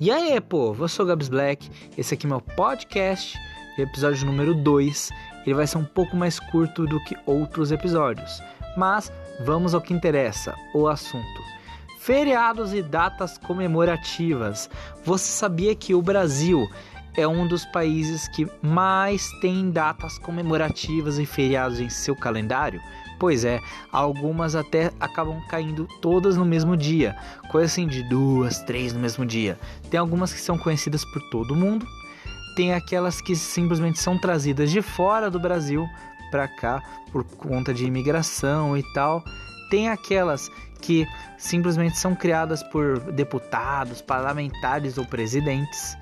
E aí, pô, eu sou o Gabs Black, esse aqui é meu podcast, episódio número 2. Ele vai ser um pouco mais curto do que outros episódios, mas vamos ao que interessa, o assunto. Feriados e datas comemorativas. Você sabia que o Brasil é um dos países que mais tem datas comemorativas e feriados em seu calendário? Pois é, algumas até acabam caindo todas no mesmo dia, coisa assim de duas, três no mesmo dia. Tem algumas que são conhecidas por todo mundo, tem aquelas que simplesmente são trazidas de fora do Brasil para cá por conta de imigração e tal. Tem aquelas que simplesmente são criadas por deputados, parlamentares ou presidentes.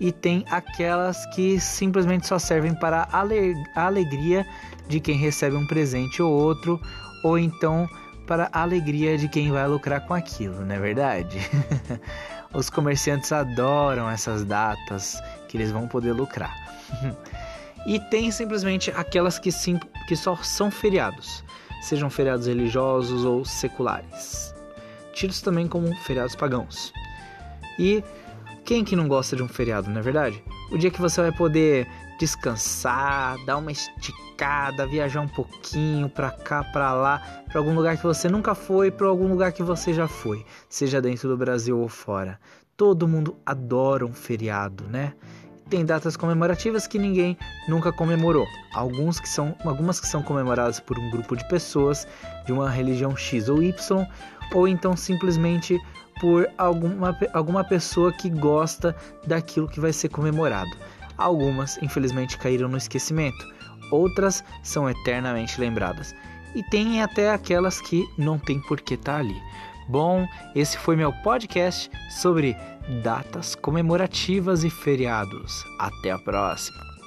E tem aquelas que simplesmente só servem para a alegria de quem recebe um presente ou outro, ou então para a alegria de quem vai lucrar com aquilo, não é verdade? Os comerciantes adoram essas datas que eles vão poder lucrar. e tem simplesmente aquelas que, sim, que só são feriados, sejam feriados religiosos ou seculares, tidos também como feriados pagãos. E quem que não gosta de um feriado, não é verdade? O dia que você vai poder descansar, dar uma esticada, viajar um pouquinho para cá, para lá, para algum lugar que você nunca foi, para algum lugar que você já foi, seja dentro do Brasil ou fora. Todo mundo adora um feriado, né? Tem datas comemorativas que ninguém nunca comemorou. Alguns que são, algumas que são comemoradas por um grupo de pessoas de uma religião X ou Y, ou então simplesmente por alguma, alguma pessoa que gosta daquilo que vai ser comemorado. Algumas, infelizmente, caíram no esquecimento, outras são eternamente lembradas. E tem até aquelas que não tem por que estar tá ali. Bom, esse foi meu podcast sobre datas comemorativas e feriados. Até a próxima!